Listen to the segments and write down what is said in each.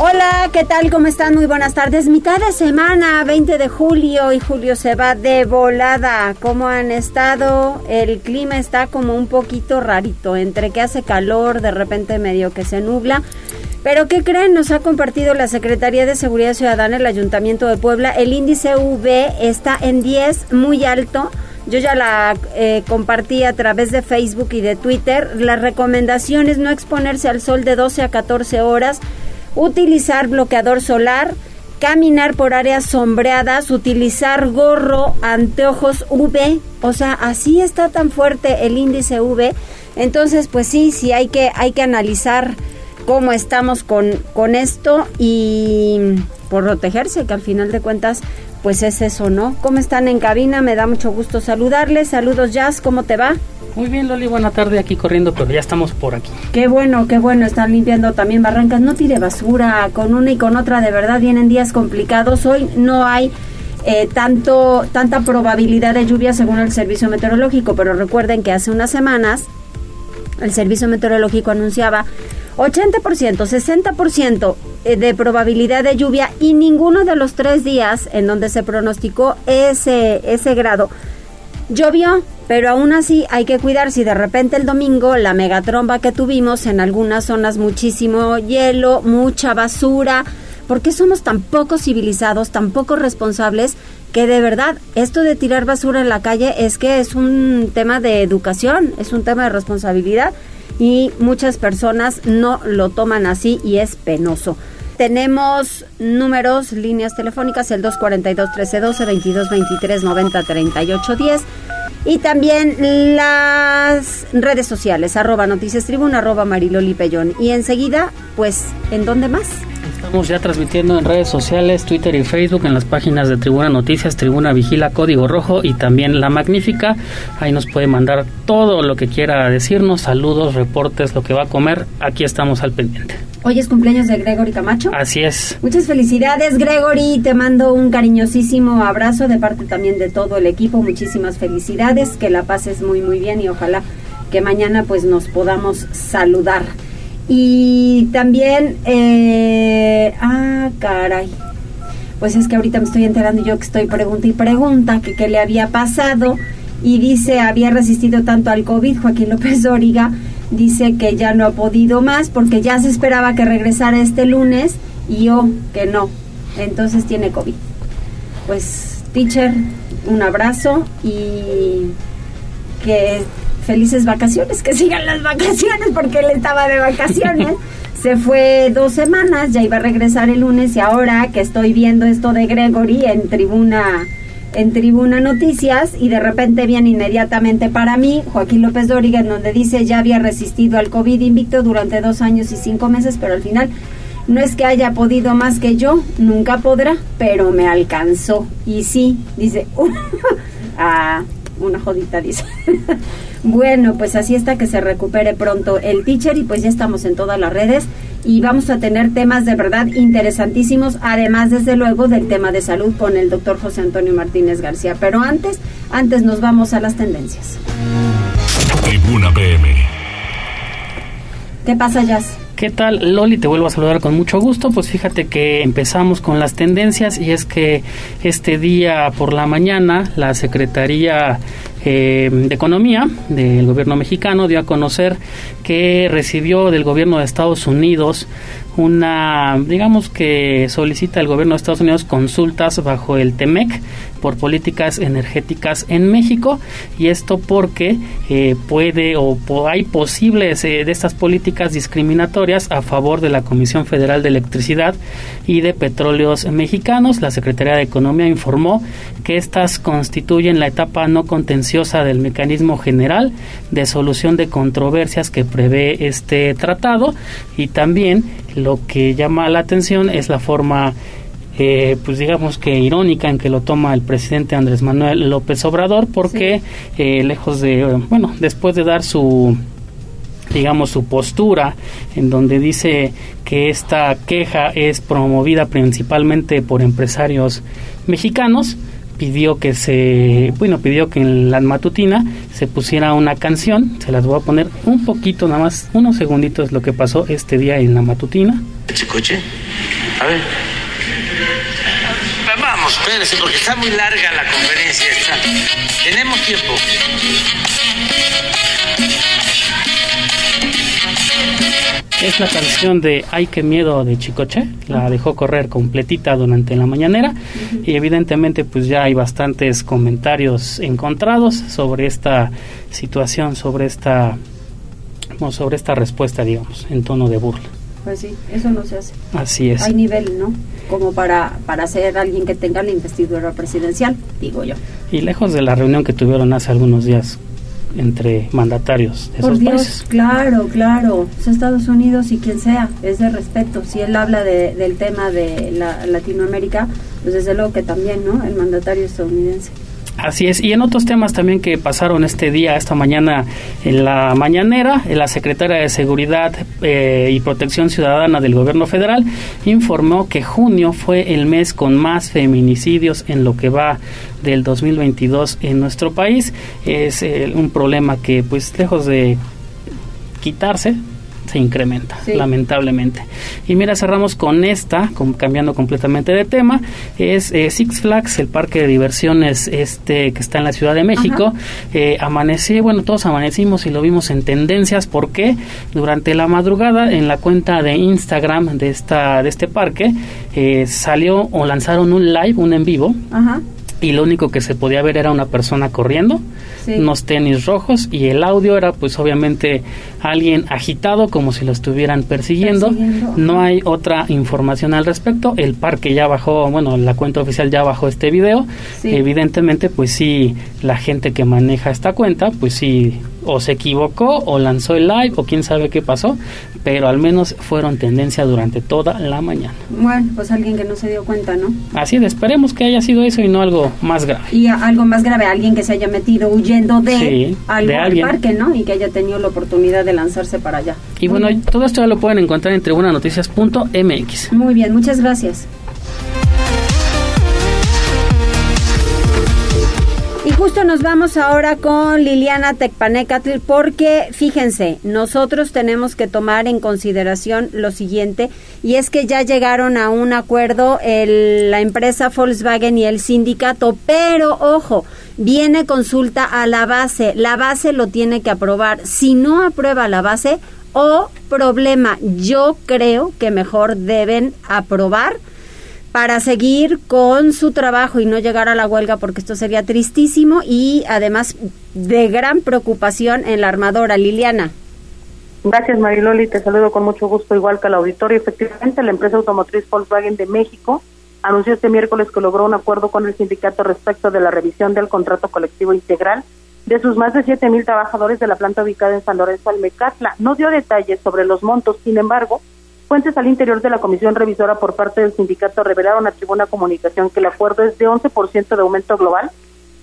Hola, ¿qué tal? ¿Cómo están? Muy buenas tardes. Mitad de semana, 20 de julio, y julio se va de volada. ¿Cómo han estado? El clima está como un poquito rarito, entre que hace calor, de repente medio que se nubla. Pero ¿qué creen? Nos ha compartido la Secretaría de Seguridad Ciudadana, el Ayuntamiento de Puebla. El índice V está en 10, muy alto. Yo ya la eh, compartí a través de Facebook y de Twitter. La recomendación es no exponerse al sol de 12 a 14 horas utilizar bloqueador solar, caminar por áreas sombreadas, utilizar gorro, anteojos UV, o sea, así está tan fuerte el índice UV. Entonces, pues sí, sí hay que hay que analizar cómo estamos con con esto y por protegerse, que al final de cuentas pues es eso, ¿no? ¿Cómo están en cabina? Me da mucho gusto saludarles. Saludos, Jazz, ¿cómo te va? Muy bien, Loli, buena tarde aquí corriendo, pero ya estamos por aquí. Qué bueno, qué bueno, están limpiando también barrancas. No tire basura con una y con otra, de verdad vienen días complicados. Hoy no hay eh, tanto, tanta probabilidad de lluvia según el servicio meteorológico, pero recuerden que hace unas semanas el servicio meteorológico anunciaba 80%, 60% eh, de probabilidad de lluvia y ninguno de los tres días en donde se pronosticó ese, ese grado llovió. Pero aún así hay que cuidar si de repente el domingo la megatromba que tuvimos en algunas zonas muchísimo hielo, mucha basura, ¿por qué somos tan poco civilizados, tan poco responsables que de verdad esto de tirar basura en la calle es que es un tema de educación, es un tema de responsabilidad y muchas personas no lo toman así y es penoso. Tenemos números, líneas telefónicas, el 242-1312, 2223-903810 y también las redes sociales, arroba noticias tribuna, arroba mariloli pellón. Y enseguida, pues, ¿en dónde más? Estamos ya transmitiendo en redes sociales, Twitter y Facebook, en las páginas de Tribuna Noticias, Tribuna Vigila, Código Rojo y también La Magnífica. Ahí nos puede mandar todo lo que quiera decirnos, saludos, reportes, lo que va a comer. Aquí estamos al pendiente. Hoy es cumpleaños de Gregory Camacho. Así es. Muchas felicidades, Gregory. Te mando un cariñosísimo abrazo de parte también de todo el equipo. Muchísimas felicidades. Que la pases muy, muy bien y ojalá que mañana pues nos podamos saludar. Y también, eh, ah, caray. Pues es que ahorita me estoy enterando yo que estoy pregunta y pregunta que qué le había pasado. Y dice, había resistido tanto al COVID, Joaquín López Dóriga. Dice que ya no ha podido más porque ya se esperaba que regresara este lunes y yo que no. Entonces tiene COVID. Pues, teacher, un abrazo y que felices vacaciones, que sigan las vacaciones porque él estaba de vacaciones. Se fue dos semanas, ya iba a regresar el lunes y ahora que estoy viendo esto de Gregory en tribuna en Tribuna Noticias y de repente viene inmediatamente para mí Joaquín López Dóriga en donde dice ya había resistido al COVID invicto durante dos años y cinco meses, pero al final no es que haya podido más que yo, nunca podrá, pero me alcanzó. Y sí, dice, ah, una jodita, dice. Bueno, pues así está que se recupere pronto el teacher y pues ya estamos en todas las redes y vamos a tener temas de verdad interesantísimos, además desde luego del tema de salud con el doctor José Antonio Martínez García. Pero antes, antes nos vamos a las tendencias. Tribuna PM. ¿Qué pasa, Jazz? ¿Qué tal, Loli? Te vuelvo a saludar con mucho gusto. Pues fíjate que empezamos con las tendencias y es que este día por la mañana la Secretaría eh, de Economía del gobierno mexicano dio a conocer que recibió del gobierno de Estados Unidos una, digamos que solicita el gobierno de Estados Unidos consultas bajo el TEMEC por políticas energéticas en México y esto porque eh, puede o hay posibles eh, de estas políticas discriminatorias a favor de la Comisión Federal de Electricidad y de Petróleos Mexicanos. La Secretaría de Economía informó que estas constituyen la etapa no contenciosa del mecanismo general de solución de controversias que prevé este tratado y también lo que llama la atención es la forma eh, pues digamos que irónica en que lo toma el presidente Andrés Manuel López Obrador, porque eh, lejos de, bueno, después de dar su digamos su postura en donde dice que esta queja es promovida principalmente por empresarios mexicanos pidió que se, bueno, pidió que en la matutina se pusiera una canción, se las voy a poner un poquito, nada más, unos segunditos lo que pasó este día en la matutina. coche? A ver. Espérense, porque está muy larga la conferencia esta. Tenemos tiempo. Es la canción de Ay, qué miedo de Chicoche, la dejó correr completita durante la mañanera y evidentemente pues ya hay bastantes comentarios encontrados sobre esta situación, sobre esta, sobre esta respuesta, digamos, en tono de burla. Pues sí, eso no se hace. Así es. Hay nivel, ¿no? Como para, para ser alguien que tenga la investidura presidencial, digo yo. Y lejos de la reunión que tuvieron hace algunos días entre mandatarios de Por esos Dios, países. claro, claro. Es Estados Unidos y quien sea, es de respeto. Si él habla de, del tema de la, Latinoamérica, pues desde luego que también, ¿no? El mandatario estadounidense. Así es, y en otros temas también que pasaron este día, esta mañana en la mañanera, la secretaria de Seguridad eh, y Protección Ciudadana del Gobierno Federal informó que junio fue el mes con más feminicidios en lo que va del 2022 en nuestro país. Es eh, un problema que, pues, lejos de quitarse, se incrementa, lamentablemente. Y mira, cerramos con esta, cambiando completamente de tema, es eh, Six Flags, el parque de diversiones este que está en la Ciudad de México. Eh, amanecí, bueno, todos amanecimos y lo vimos en tendencias. Porque durante la madrugada en la cuenta de Instagram de esta de este parque eh, salió o lanzaron un live, un en vivo. Ajá. Y lo único que se podía ver era una persona corriendo, unos tenis rojos y el audio era pues obviamente alguien agitado como si lo estuvieran persiguiendo. No hay otra información al respecto. El parque ya bajó, bueno, la cuenta oficial ya bajó este video. Evidentemente pues sí, la gente que maneja esta cuenta pues sí o se equivocó o lanzó el live o quién sabe qué pasó, pero al menos fueron tendencia durante toda la mañana. Bueno, pues alguien que no se dio cuenta, ¿no? Así es, esperemos que haya sido eso y no algo más grave. Y algo más grave, alguien que se haya metido huyendo de, algo al parque, ¿no? Y que haya tenido la oportunidad de lanzarse para allá. Y bueno, todo esto ya lo pueden encontrar en tribunanoticias.mx. Muy bien, muchas gracias. Y justo nos vamos ahora con Liliana Tecpanecatl porque fíjense, nosotros tenemos que tomar en consideración lo siguiente y es que ya llegaron a un acuerdo el, la empresa Volkswagen y el sindicato, pero ojo, viene consulta a la base, la base lo tiene que aprobar, si no aprueba la base o problema, yo creo que mejor deben aprobar para seguir con su trabajo y no llegar a la huelga porque esto sería tristísimo y además de gran preocupación en la armadora. Liliana. Gracias Mariloli, te saludo con mucho gusto igual que al auditorio. Efectivamente, la empresa automotriz Volkswagen de México anunció este miércoles que logró un acuerdo con el sindicato respecto de la revisión del contrato colectivo integral de sus más de siete mil trabajadores de la planta ubicada en San Lorenzo Almecatla. No dio detalles sobre los montos, sin embargo, Fuentes al interior de la comisión revisora por parte del sindicato revelaron a Tribuna Comunicación que el acuerdo es de 11% de aumento global,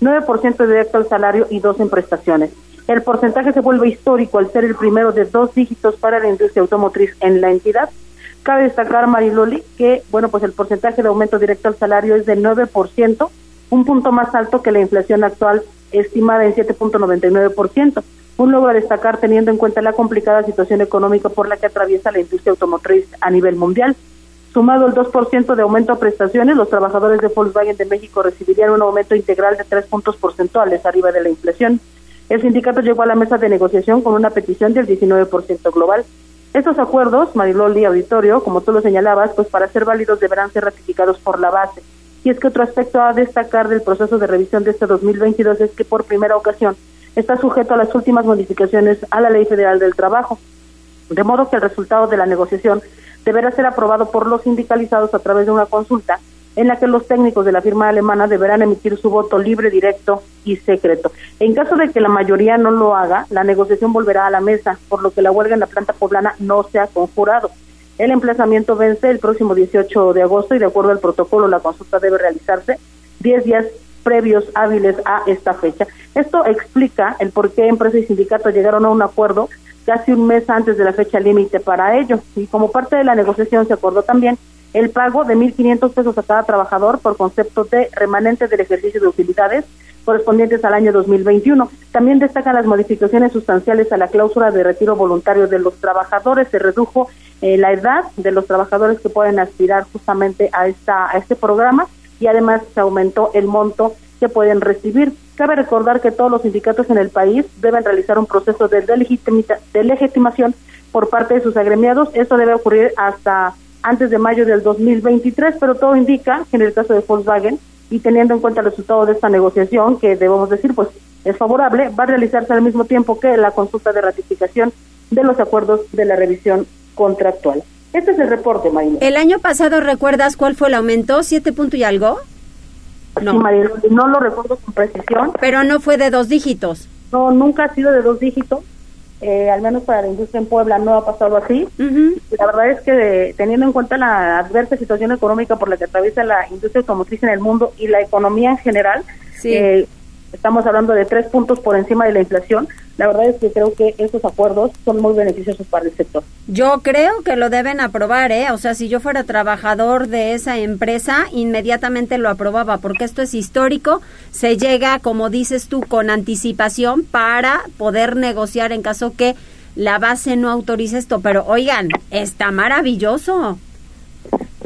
9% directo al salario y 2 en prestaciones. El porcentaje se vuelve histórico al ser el primero de dos dígitos para la industria automotriz en la entidad. Cabe destacar, Mariloli, que bueno, pues el porcentaje de aumento directo al salario es del 9%, un punto más alto que la inflación actual estimada en 7.99% un logro a destacar teniendo en cuenta la complicada situación económica por la que atraviesa la industria automotriz a nivel mundial. Sumado el 2% de aumento a prestaciones, los trabajadores de Volkswagen de México recibirían un aumento integral de 3 puntos porcentuales arriba de la inflación. El sindicato llegó a la mesa de negociación con una petición del 19% global. Estos acuerdos, Mariloli Auditorio, como tú lo señalabas, pues para ser válidos deberán ser ratificados por la base. Y es que otro aspecto a destacar del proceso de revisión de este 2022 es que por primera ocasión está sujeto a las últimas modificaciones a la Ley Federal del Trabajo, de modo que el resultado de la negociación deberá ser aprobado por los sindicalizados a través de una consulta en la que los técnicos de la firma alemana deberán emitir su voto libre, directo y secreto. En caso de que la mayoría no lo haga, la negociación volverá a la mesa, por lo que la huelga en la planta poblana no se ha conjurado. El emplazamiento vence el próximo 18 de agosto y de acuerdo al protocolo la consulta debe realizarse 10 días previos hábiles a esta fecha. Esto explica el por qué empresa y sindicato llegaron a un acuerdo casi un mes antes de la fecha límite para ello. Y como parte de la negociación se acordó también el pago de 1.500 pesos a cada trabajador por concepto de remanente del ejercicio de utilidades correspondientes al año 2021. También destacan las modificaciones sustanciales a la cláusula de retiro voluntario de los trabajadores. Se redujo eh, la edad de los trabajadores que pueden aspirar justamente a, esta, a este programa y además se aumentó el monto que pueden recibir. Cabe recordar que todos los sindicatos en el país deben realizar un proceso de, de legitimación por parte de sus agremiados. Esto debe ocurrir hasta antes de mayo del 2023, pero todo indica que en el caso de Volkswagen y teniendo en cuenta el resultado de esta negociación, que debemos decir, pues es favorable, va a realizarse al mismo tiempo que la consulta de ratificación de los acuerdos de la revisión contractual. Este es el reporte, Marina. El año pasado, ¿recuerdas cuál fue el aumento? ¿Siete puntos y algo? No. no lo recuerdo con precisión. Pero no fue de dos dígitos. No, nunca ha sido de dos dígitos. Eh, al menos para la industria en Puebla no ha pasado así. La verdad es que teniendo en cuenta la adversa situación económica por la que atraviesa la industria automotriz en el mundo y la economía en general, eh, estamos hablando de tres puntos por encima de la inflación. La verdad es que creo que estos acuerdos son muy beneficiosos para el sector. Yo creo que lo deben aprobar, ¿eh? O sea, si yo fuera trabajador de esa empresa, inmediatamente lo aprobaba, porque esto es histórico. Se llega, como dices tú, con anticipación para poder negociar en caso que la base no autorice esto. Pero oigan, está maravilloso.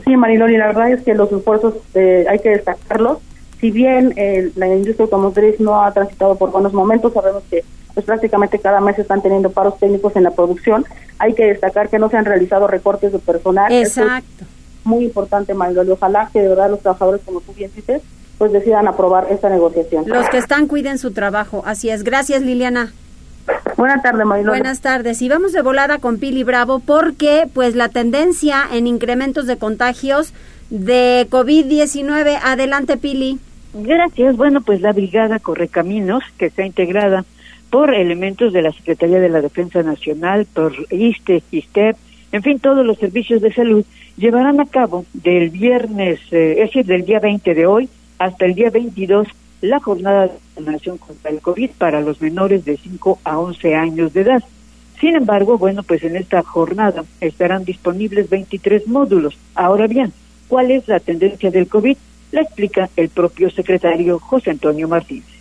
Sí, Mariloli, la verdad es que los esfuerzos eh, hay que destacarlos si bien eh, la industria automotriz no ha transitado por buenos momentos, sabemos que pues prácticamente cada mes están teniendo paros técnicos en la producción. Hay que destacar que no se han realizado recortes de personal. Exacto. muy importante, Manuel. Ojalá que de verdad los trabajadores, como tú bien dices, pues decidan aprobar esta negociación. Los que están cuiden su trabajo. Así es. Gracias, Liliana. Buenas tardes, Mariloli. Buenas tardes. Y vamos de volada con Pili Bravo porque pues la tendencia en incrementos de contagios de COVID-19. Adelante, Pili. Gracias. Bueno, pues la Brigada Correcaminos, que está integrada por elementos de la Secretaría de la Defensa Nacional, por ISTE, ISTEP, en fin, todos los servicios de salud, llevarán a cabo del viernes, eh, es decir, del día 20 de hoy hasta el día 22, la jornada de vacunación contra el COVID para los menores de 5 a 11 años de edad. Sin embargo, bueno, pues en esta jornada estarán disponibles 23 módulos. Ahora bien, ¿cuál es la tendencia del COVID? La explica el propio secretario José Antonio Martínez.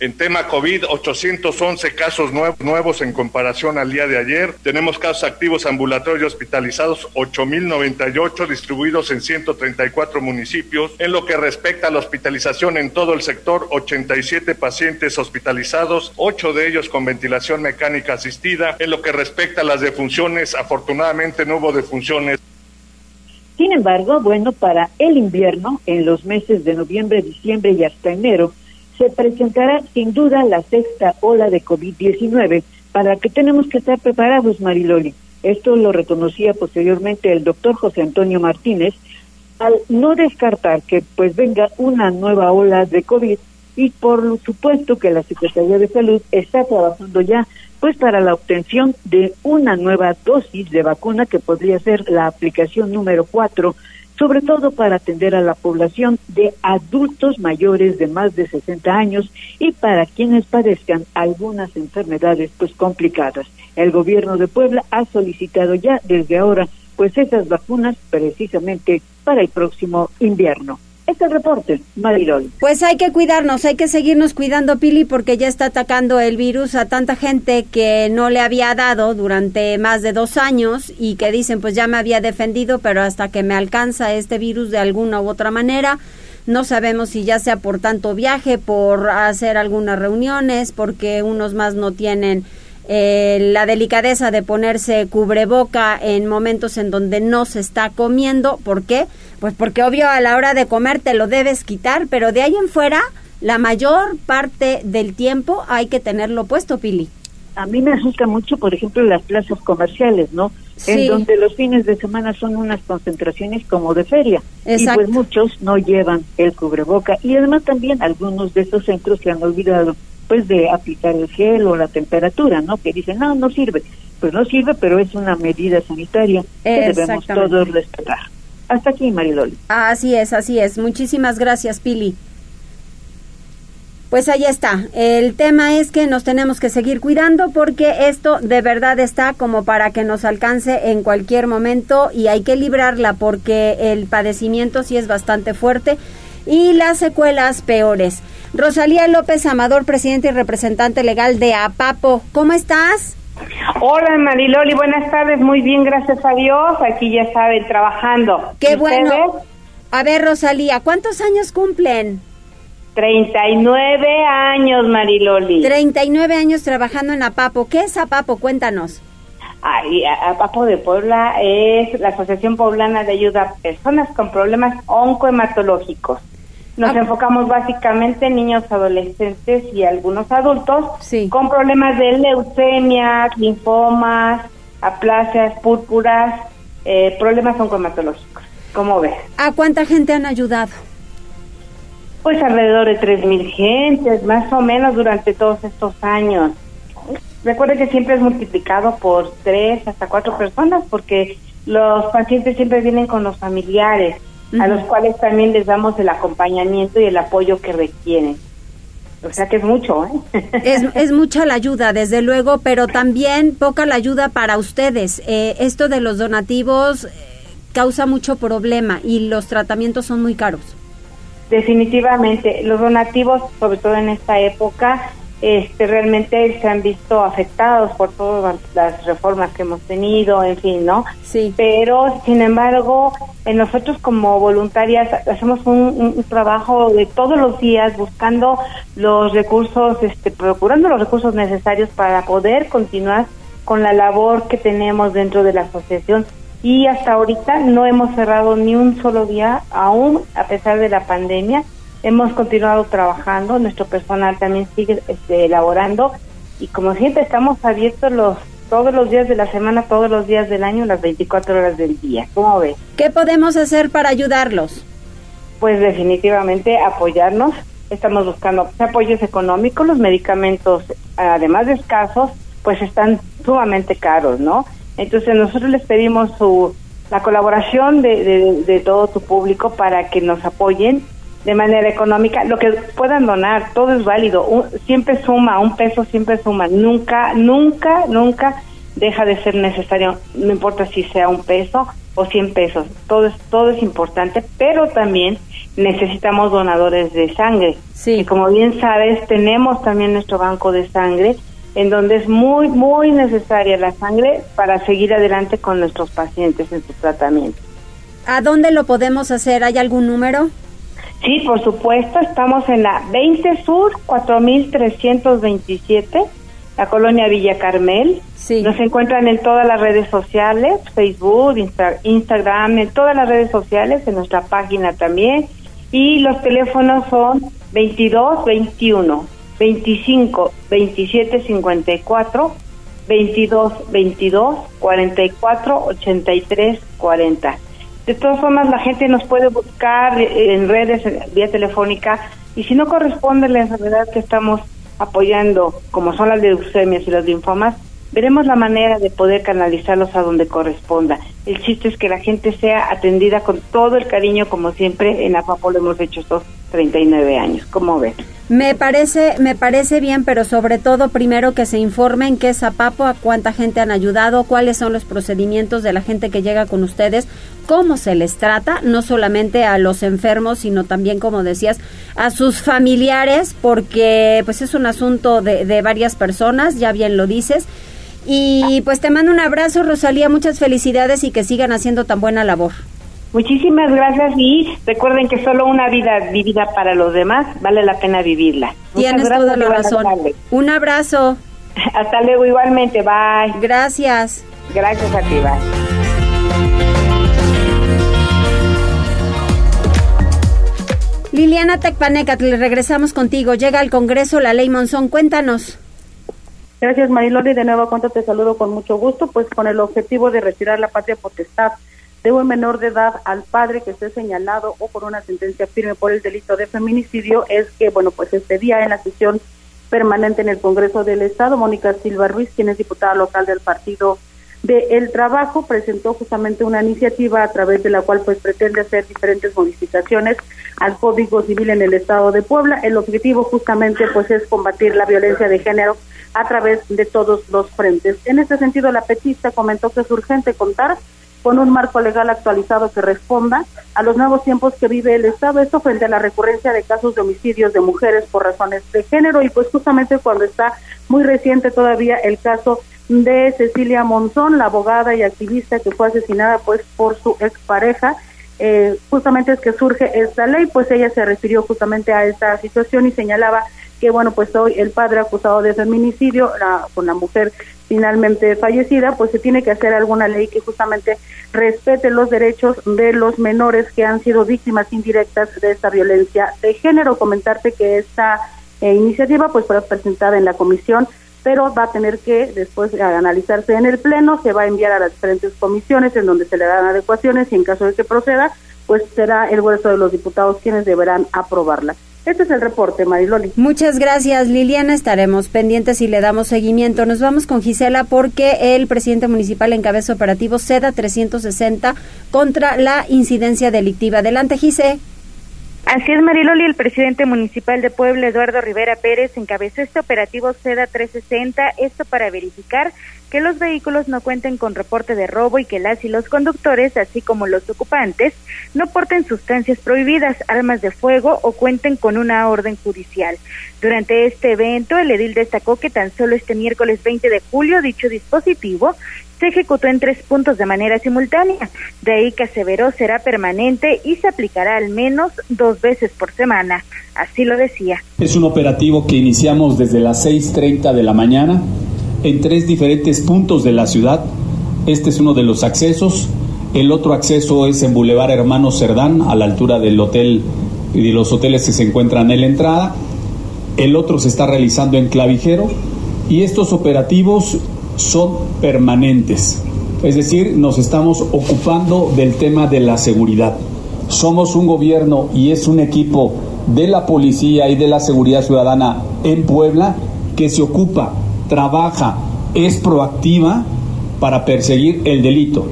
En tema COVID, 811 casos nuevos en comparación al día de ayer. Tenemos casos activos ambulatorios y hospitalizados, 8.098 distribuidos en 134 municipios. En lo que respecta a la hospitalización en todo el sector, 87 pacientes hospitalizados, 8 de ellos con ventilación mecánica asistida. En lo que respecta a las defunciones, afortunadamente no hubo defunciones. Sin embargo, bueno, para el invierno, en los meses de noviembre, diciembre y hasta enero, se presentará sin duda la sexta ola de COVID-19 para que tenemos que estar preparados, Mariloli. Esto lo reconocía posteriormente el doctor José Antonio Martínez al no descartar que pues venga una nueva ola de COVID y por supuesto que la Secretaría de Salud está trabajando ya pues para la obtención de una nueva dosis de vacuna que podría ser la aplicación número cuatro, sobre todo para atender a la población de adultos mayores de más de 60 años y para quienes padezcan algunas enfermedades pues complicadas. El gobierno de Puebla ha solicitado ya desde ahora pues esas vacunas precisamente para el próximo invierno. Este reporte. Pues hay que cuidarnos, hay que seguirnos cuidando, Pili, porque ya está atacando el virus a tanta gente que no le había dado durante más de dos años y que dicen, pues ya me había defendido, pero hasta que me alcanza este virus de alguna u otra manera, no sabemos si ya sea por tanto viaje, por hacer algunas reuniones, porque unos más no tienen eh, la delicadeza de ponerse cubreboca en momentos en donde no se está comiendo. ¿Por qué? Pues porque obvio a la hora de comer te lo debes quitar, pero de ahí en fuera la mayor parte del tiempo hay que tenerlo puesto, Pili. A mí me asusta mucho, por ejemplo, las plazas comerciales, ¿no? En donde los fines de semana son unas concentraciones como de feria. Y pues muchos no llevan el cubreboca. Y además también algunos de estos centros se han olvidado pues de aplicar el gel o la temperatura, ¿no? Que dicen, no, no sirve. pues no sirve, pero es una medida sanitaria que debemos todos respetar. Hasta aquí, Mariloli. Así es, así es. Muchísimas gracias, Pili. Pues ahí está. El tema es que nos tenemos que seguir cuidando porque esto de verdad está como para que nos alcance en cualquier momento y hay que librarla porque el padecimiento sí es bastante fuerte y las secuelas peores. Rosalía López Amador, presidente y representante legal de APAPO. ¿Cómo estás? Hola Mariloli, buenas tardes, muy bien, gracias a Dios, aquí ya saben, trabajando. Qué bueno. A ver, Rosalía, ¿cuántos años cumplen? 39 años, Mariloli. 39 años trabajando en APAPO. ¿Qué es APAPO? Cuéntanos. Ay, APAPO de Puebla es la Asociación Poblana de Ayuda a Personas con Problemas Oncohematológicos. Nos ah. enfocamos básicamente en niños, adolescentes y algunos adultos con problemas de leucemia, linfomas, aplasias, púrpuras, eh, problemas oncohematológicos. ¿Cómo ves? ¿A cuánta gente han ayudado? Pues alrededor de 3.000 gentes, más o menos durante todos estos años. Recuerde que siempre es multiplicado por tres hasta cuatro personas porque los pacientes siempre vienen con los familiares, a los cuales también les damos el acompañamiento y el apoyo que requieren. O sea que es mucho, ¿eh? Es, es mucha la ayuda, desde luego, pero también poca la ayuda para ustedes. Eh, esto de los donativos eh, causa mucho problema y los tratamientos son muy caros. Definitivamente, los donativos, sobre todo en esta época, este, realmente se han visto afectados por todas las reformas que hemos tenido, en fin, ¿no? Sí. Pero, sin embargo, nosotros como voluntarias hacemos un, trabajo de todos los días buscando los recursos, este, procurando los recursos necesarios para poder continuar con la labor que tenemos dentro de la asociación y hasta ahorita no hemos cerrado ni un solo día, aún a pesar de la pandemia. Hemos continuado trabajando, nuestro personal también sigue este, elaborando y como siempre estamos abiertos los todos los días de la semana, todos los días del año, las 24 horas del día. ¿Cómo ves? ¿Qué podemos hacer para ayudarlos? Pues definitivamente apoyarnos. Estamos buscando apoyos económicos, los medicamentos, además de escasos, pues están sumamente caros, ¿no? Entonces nosotros les pedimos su, la colaboración de, de, todo tu público para que nos apoyen de manera económica, lo que puedan donar, todo es válido, siempre suma, un peso siempre suma, nunca, nunca, nunca deja de ser necesario, no importa si sea un peso o cien pesos, todo es, todo es importante, pero también necesitamos donadores de sangre. Sí. Y como bien sabes, tenemos también nuestro banco de sangre en donde es muy, muy necesaria la sangre para seguir adelante con nuestros pacientes en su tratamiento. ¿A dónde lo podemos hacer? ¿Hay algún número? Sí, por supuesto, estamos en la 20 Sur 4327, la colonia Villa Carmel. Sí. Nos encuentran en todas las redes sociales, Facebook, Instagram, en todas las redes sociales, en nuestra página también. Y los teléfonos son 22 21 25 27 54 22 22 44 83 40. De todas formas, la gente nos puede buscar en redes, vía telefónica, y si no corresponde la enfermedad que estamos apoyando, como son las leucemias y los linfomas, veremos la manera de poder canalizarlos a donde corresponda. El chiste es que la gente sea atendida con todo el cariño, como siempre en APAPO lo hemos hecho estos 39 años. ¿Cómo ven? Me parece, me parece bien, pero sobre todo primero que se informen qué es APAPO, a cuánta gente han ayudado, cuáles son los procedimientos de la gente que llega con ustedes, cómo se les trata, no solamente a los enfermos, sino también, como decías, a sus familiares, porque pues es un asunto de, de varias personas, ya bien lo dices. Y pues te mando un abrazo, Rosalía, muchas felicidades y que sigan haciendo tan buena labor. Muchísimas gracias y recuerden que solo una vida vivida para los demás vale la pena vivirla. Tienes toda la razón. Un abrazo. Hasta luego igualmente, bye. Gracias. Gracias a ti, bye. Liliana le regresamos contigo. Llega al Congreso la ley Monzón. Cuéntanos. Gracias, Mariloli. De nuevo, cuento te saludo con mucho gusto, pues con el objetivo de retirar la patria potestad de un menor de edad al padre que esté señalado o por una sentencia firme por el delito de feminicidio es que, bueno, pues este día en la sesión permanente en el Congreso del Estado, Mónica Silva Ruiz, quien es diputada local del Partido de El Trabajo, presentó justamente una iniciativa a través de la cual pues pretende hacer diferentes modificaciones al Código Civil en el Estado de Puebla. El objetivo justamente pues es combatir la violencia de género a través de todos los frentes. En este sentido, la petista comentó que es urgente contar con un marco legal actualizado que responda a los nuevos tiempos que vive el Estado, esto frente a la recurrencia de casos de homicidios de mujeres por razones de género. Y pues justamente cuando está muy reciente todavía el caso de Cecilia Monzón, la abogada y activista que fue asesinada pues por su expareja, eh, justamente es que surge esta ley, pues ella se refirió justamente a esta situación y señalaba que bueno, pues hoy el padre acusado de feminicidio con la mujer finalmente fallecida, pues se tiene que hacer alguna ley que justamente respete los derechos de los menores que han sido víctimas indirectas de esta violencia de género. Comentarte que esta eh, iniciativa pues fue presentada en la comisión pero va a tener que después analizarse en el pleno, se va a enviar a las diferentes comisiones en donde se le dan adecuaciones y en caso de que proceda, pues será el grueso de los diputados quienes deberán aprobarla. Este es el reporte, Mariloli. Muchas gracias, Liliana. Estaremos pendientes y le damos seguimiento. Nos vamos con Gisela porque el presidente municipal encabeza operativo SEDA 360 contra la incidencia delictiva. Adelante, Gise. Así es, Mariloli, el presidente municipal de Puebla, Eduardo Rivera Pérez, encabezó este operativo SEDA 360, esto para verificar que los vehículos no cuenten con reporte de robo y que las y los conductores, así como los ocupantes, no porten sustancias prohibidas, armas de fuego o cuenten con una orden judicial. Durante este evento, el edil destacó que tan solo este miércoles 20 de julio dicho dispositivo se ejecutó en tres puntos de manera simultánea. De ahí que aseveró será permanente y se aplicará al menos dos veces por semana. Así lo decía. Es un operativo que iniciamos desde las 6.30 de la mañana en tres diferentes puntos de la ciudad. Este es uno de los accesos. El otro acceso es en Boulevard Hermano Cerdán, a la altura del hotel y de los hoteles que se encuentran en la entrada. El otro se está realizando en Clavijero. Y estos operativos son permanentes. Es decir, nos estamos ocupando del tema de la seguridad. Somos un gobierno y es un equipo de la policía y de la seguridad ciudadana en Puebla que se ocupa trabaja, es proactiva para perseguir el delito.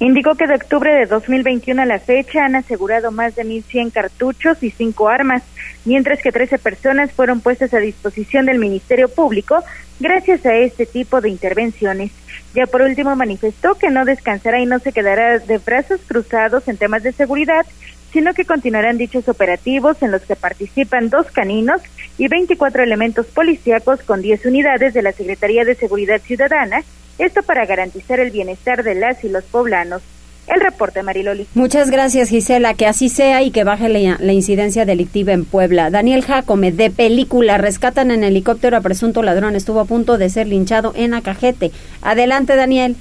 Indicó que de octubre de 2021 a la fecha han asegurado más de 1.100 cartuchos y cinco armas, mientras que 13 personas fueron puestas a disposición del Ministerio Público gracias a este tipo de intervenciones. Ya por último manifestó que no descansará y no se quedará de brazos cruzados en temas de seguridad, sino que continuarán dichos operativos en los que participan dos caninos y 24 elementos policíacos con 10 unidades de la Secretaría de Seguridad Ciudadana, esto para garantizar el bienestar de las y los poblanos. El reporte, Mariloli. Muchas gracias, Gisela. Que así sea y que baje la, la, incidencia delictiva en Puebla. Daniel Jacome, de película, rescatan en helicóptero a presunto ladrón. Estuvo a punto de ser linchado en Acajete. Adelante, Daniel.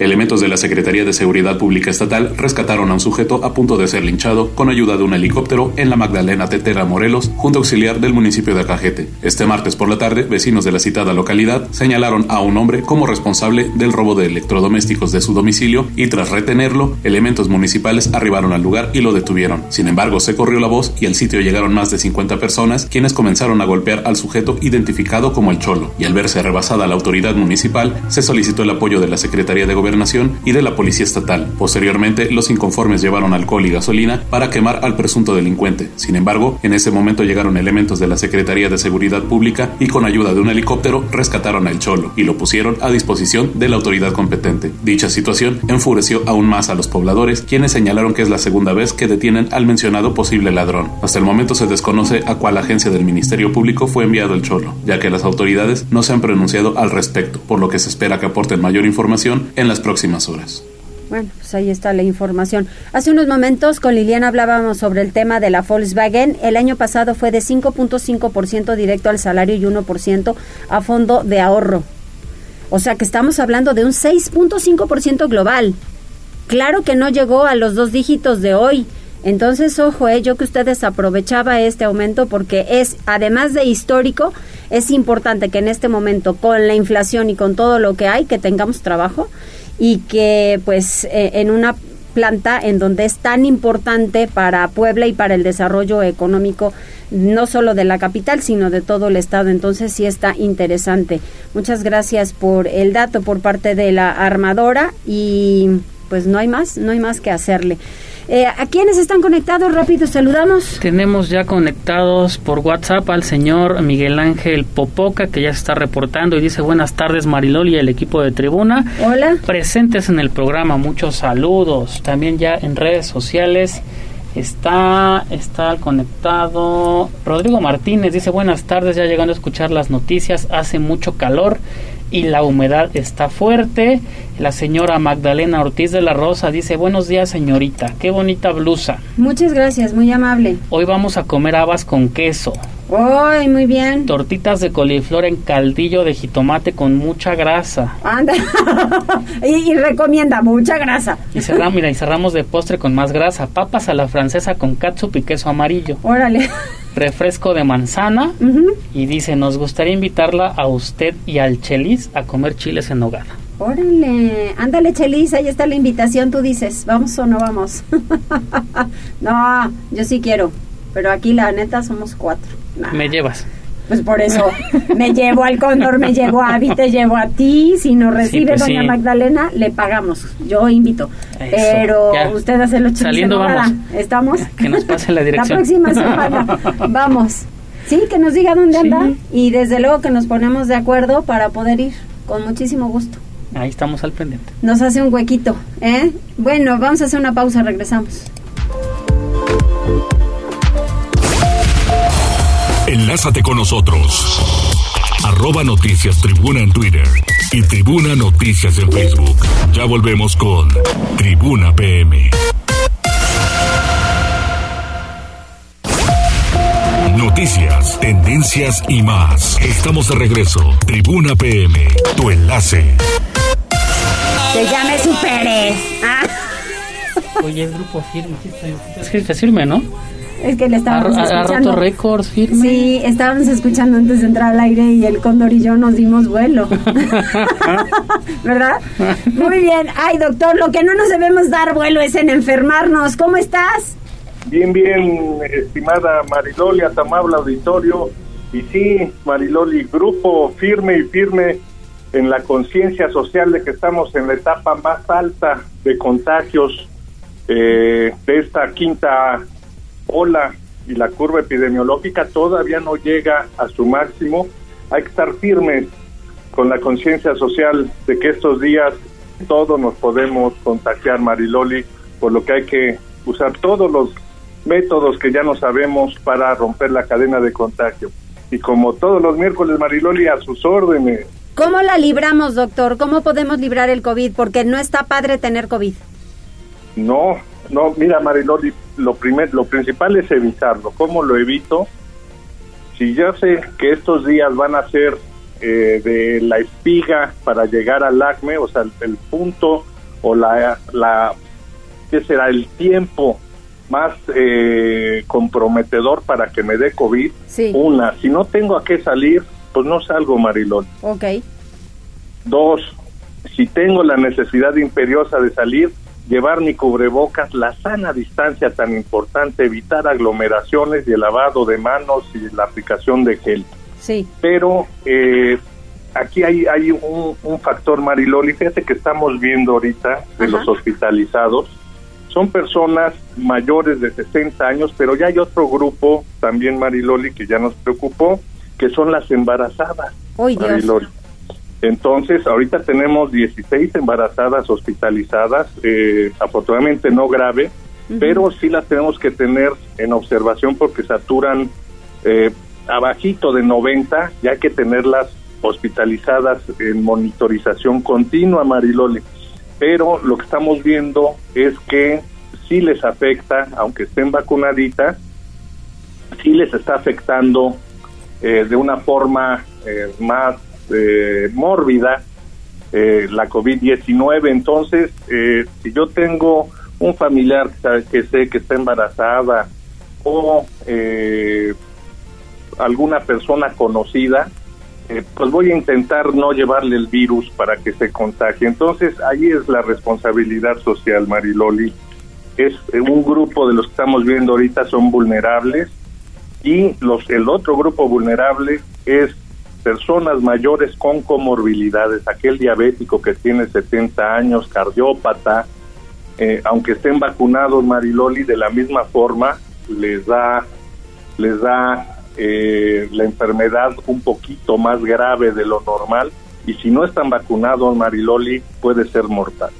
Elementos de la Secretaría de Seguridad Pública Estatal rescataron a un sujeto a punto de ser linchado con ayuda de un helicóptero en la Magdalena Tetera, Morelos, junto auxiliar del municipio de Acajete. Este martes por la tarde, vecinos de la citada localidad señalaron a un hombre como responsable del robo de electrodomésticos de su domicilio y tras retenerlo, elementos municipales arribaron al lugar y lo detuvieron. Sin embargo, se corrió la voz y al sitio llegaron más de 50 personas quienes comenzaron a golpear al sujeto identificado como el Cholo. Y al verse rebasada la autoridad municipal, se solicitó el apoyo de la Secretaría de Gobierno Nación y de la Policía Estatal. Posteriormente, los inconformes llevaron alcohol y gasolina para quemar al presunto delincuente. Sin embargo, en ese momento llegaron elementos de la Secretaría de Seguridad Pública y con ayuda de un helicóptero rescataron al cholo y lo pusieron a disposición de la autoridad competente. Dicha situación enfureció aún más a los pobladores, quienes señalaron que es la segunda vez que detienen al mencionado posible ladrón. Hasta el momento se desconoce a cuál agencia del Ministerio Público fue enviado el cholo, ya que las autoridades no se han pronunciado al respecto, por lo que se espera que aporten mayor información en próximas horas. Bueno, pues ahí está la información. Hace unos momentos con Liliana hablábamos sobre el tema de la Volkswagen. El año pasado fue de 5.5% directo al salario y 1% a fondo de ahorro. O sea que estamos hablando de un 6.5% global. Claro que no llegó a los dos dígitos de hoy. Entonces, ojo, eh, yo que ustedes aprovechaba este aumento porque es, además de histórico, es importante que en este momento, con la inflación y con todo lo que hay, que tengamos trabajo y que pues eh, en una planta en donde es tan importante para Puebla y para el desarrollo económico no solo de la capital, sino de todo el estado. Entonces sí está interesante. Muchas gracias por el dato por parte de la armadora y pues no hay más, no hay más que hacerle. Eh, ¿A quiénes están conectados? Rápido, saludamos. Tenemos ya conectados por WhatsApp al señor Miguel Ángel Popoca, que ya se está reportando y dice buenas tardes Mariloli y el equipo de Tribuna. Hola. Presentes en el programa, muchos saludos. También ya en redes sociales. Está, está conectado. Rodrigo Martínez dice buenas tardes, ya llegando a escuchar las noticias, hace mucho calor y la humedad está fuerte. La señora Magdalena Ortiz de la Rosa dice, buenos días señorita, qué bonita blusa. Muchas gracias, muy amable. Hoy vamos a comer habas con queso. ¡Ay, muy bien! Tortitas de coliflor en caldillo de jitomate con mucha grasa. Anda. y, recomienda mucha grasa. Y cerramos, mira, y cerramos de postre con más grasa. Papas a la francesa con catsup y queso amarillo. Órale. Refresco de manzana. Y dice, nos gustaría invitarla a usted y al Chelis a comer chiles en nogada. Órale, ándale Chelis, ahí está la invitación, tú dices, ¿vamos o no vamos? no, yo sí quiero, pero aquí la neta somos cuatro. Me llevas. Pues por eso me llevo al cóndor, me llevo a Abby, te llevo a ti. Si nos recibe pues doña Magdalena, le pagamos. Yo invito. Pero usted hace los Saliendo vamos. ¿Estamos? Que nos pase la dirección. La próxima semana. vamos. Sí, que nos diga dónde anda y desde luego que nos ponemos de acuerdo para poder ir. Con muchísimo gusto. Ahí estamos al pendiente. Nos hace un huequito, ¿eh? Bueno, vamos a hacer una pausa, regresamos. Enlázate con nosotros. Arroba Noticias Tribuna en Twitter y Tribuna Noticias en Facebook. Ya volvemos con Tribuna PM. Noticias, tendencias y más. Estamos de regreso. Tribuna PM, tu enlace. Se llame Superes. Ah. Oye, es grupo firme. Es que es firme, ¿no? Es que le estábamos escuchando. récords, firme. Sí, estábamos escuchando antes de entrar al aire y el cóndor y yo nos dimos vuelo. ¿Verdad? Muy bien. Ay, doctor, lo que no nos debemos dar vuelo es en enfermarnos. ¿Cómo estás? Bien, bien, estimada Mariloli, amable auditorio. Y sí, Mariloli, grupo firme y firme en la conciencia social de que estamos en la etapa más alta de contagios eh, de esta quinta ola y la curva epidemiológica todavía no llega a su máximo. Hay que estar firmes con la conciencia social de que estos días todos nos podemos contagiar, Mariloli, por lo que hay que usar todos los métodos que ya no sabemos para romper la cadena de contagio. Y como todos los miércoles, Mariloli, a sus órdenes. ¿Cómo la libramos, doctor? ¿Cómo podemos librar el COVID? Porque no está padre tener COVID. No, no, mira, Mariloli, lo, primer, lo principal es evitarlo. ¿Cómo lo evito? Si ya sé que estos días van a ser eh, de la espiga para llegar al acme, o sea, el, punto o la, la, ¿qué será? El tiempo más eh, comprometedor para que me dé COVID. Una, si no tengo a qué salir, pues no salgo, Mariloli. Ok. Dos, si tengo la necesidad imperiosa de salir, llevar mi cubrebocas, la sana distancia tan importante, evitar aglomeraciones y el lavado de manos y la aplicación de gel. Sí. Pero eh, aquí hay, hay un, factor, Mariloli, fíjate que estamos viendo ahorita de los hospitalizados, son personas mayores de 60 años, pero ya hay otro grupo también, Mariloli, que ya nos preocupó, que son las embarazadas. Mariloli. Entonces, ahorita tenemos 16 embarazadas hospitalizadas, eh, afortunadamente no grave, pero sí las tenemos que tener en observación porque saturan eh, abajito de 90 y hay que tenerlas hospitalizadas en monitorización continua, Mariloli. Pero lo que estamos viendo es que sí les afecta, aunque estén vacunaditas, sí les está afectando eh, de una forma eh, más eh, mórbida eh, la COVID-19. Entonces, eh, si yo tengo un familiar que sé que está embarazada o alguna persona conocida, eh, pues voy a intentar no llevarle el virus para que se contagie. Entonces, ahí es la responsabilidad social, Mariloli. Es eh, un grupo de los que estamos viendo ahorita son vulnerables y los el otro grupo vulnerable es personas mayores con comorbilidades, aquel diabético que tiene 70 años, cardiópata, eh, aunque estén vacunados, Mariloli, de la misma forma les da les da eh, la enfermedad un poquito más grave de lo normal y si no están vacunados, Mariloli, puede ser mortal.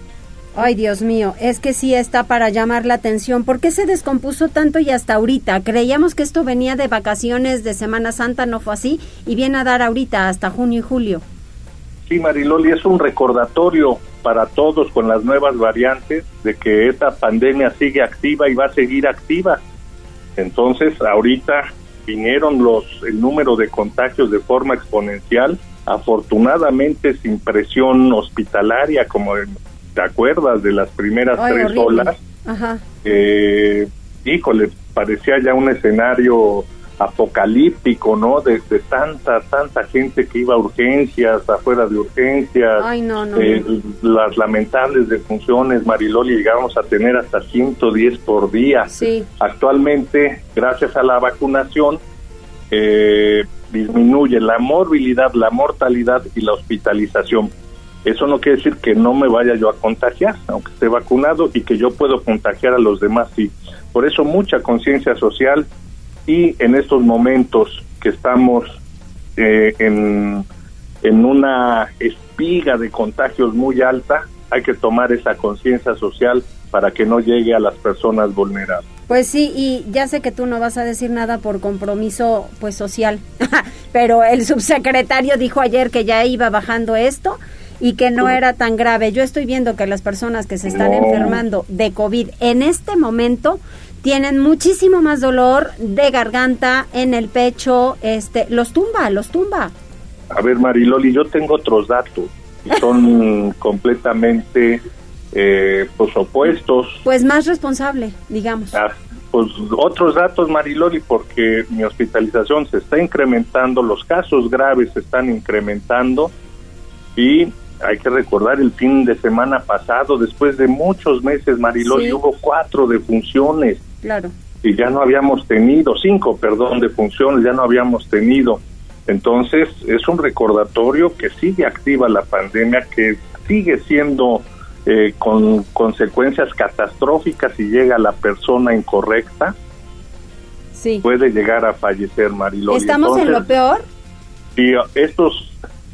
Ay, Dios mío, es que sí está para llamar la atención. ¿Por qué se descompuso tanto y hasta ahorita? Creíamos que esto venía de vacaciones de Semana Santa, no fue así, y viene a dar ahorita hasta junio y julio. Sí, Mariloli, es un recordatorio para todos con las nuevas variantes de que esta pandemia sigue activa y va a seguir activa. Entonces, ahorita vinieron los el número de contagios de forma exponencial, afortunadamente sin presión hospitalaria como ¿te acuerdas de las primeras tres olas? Ajá. Eh, híjole, parecía ya un escenario apocalíptico, ¿no? De, tanta, tanta gente que iba a urgencias, afuera de urgencias, Ay, no, no, eh, las lamentables defunciones, Mariloli, llegamos a tener hasta 110 por día. Sí. Actualmente, gracias a la vacunación, eh, disminuye la morbilidad, la mortalidad y la hospitalización. Eso no quiere decir que no me vaya yo a contagiar, aunque esté vacunado, y que yo puedo contagiar a los demás, sí. Por eso mucha conciencia social y en estos momentos que estamos eh, en, en una espiga de contagios muy alta, hay que tomar esa conciencia social para que no llegue a las personas vulnerables. Pues sí, y ya sé que tú no vas a decir nada por compromiso pues social, pero el subsecretario dijo ayer que ya iba bajando esto y que no era tan grave. Yo estoy viendo que las personas que se están No. enfermando de COVID en este momento tienen muchísimo más dolor de garganta en el pecho, este, los tumba, los tumba. A ver, Mariloli, yo tengo otros datos y son completamente eh, pues opuestos. Pues más responsable, digamos. Ah, pues otros datos, Mariloli, porque mi hospitalización se está incrementando, los casos graves se están incrementando y hay que recordar el fin de semana pasado, después de muchos meses, Mariloli, Sí. hubo cuatro defunciones Claro. y ya no habíamos tenido, cinco, perdón, de funciones, ya no habíamos tenido. Entonces, es un recordatorio que sigue activa la pandemia, que sigue siendo eh, con consecuencias catastróficas si llega la persona incorrecta, Sí. puede llegar a fallecer, Mariloli. ¿Estamos en lo peor? y estos,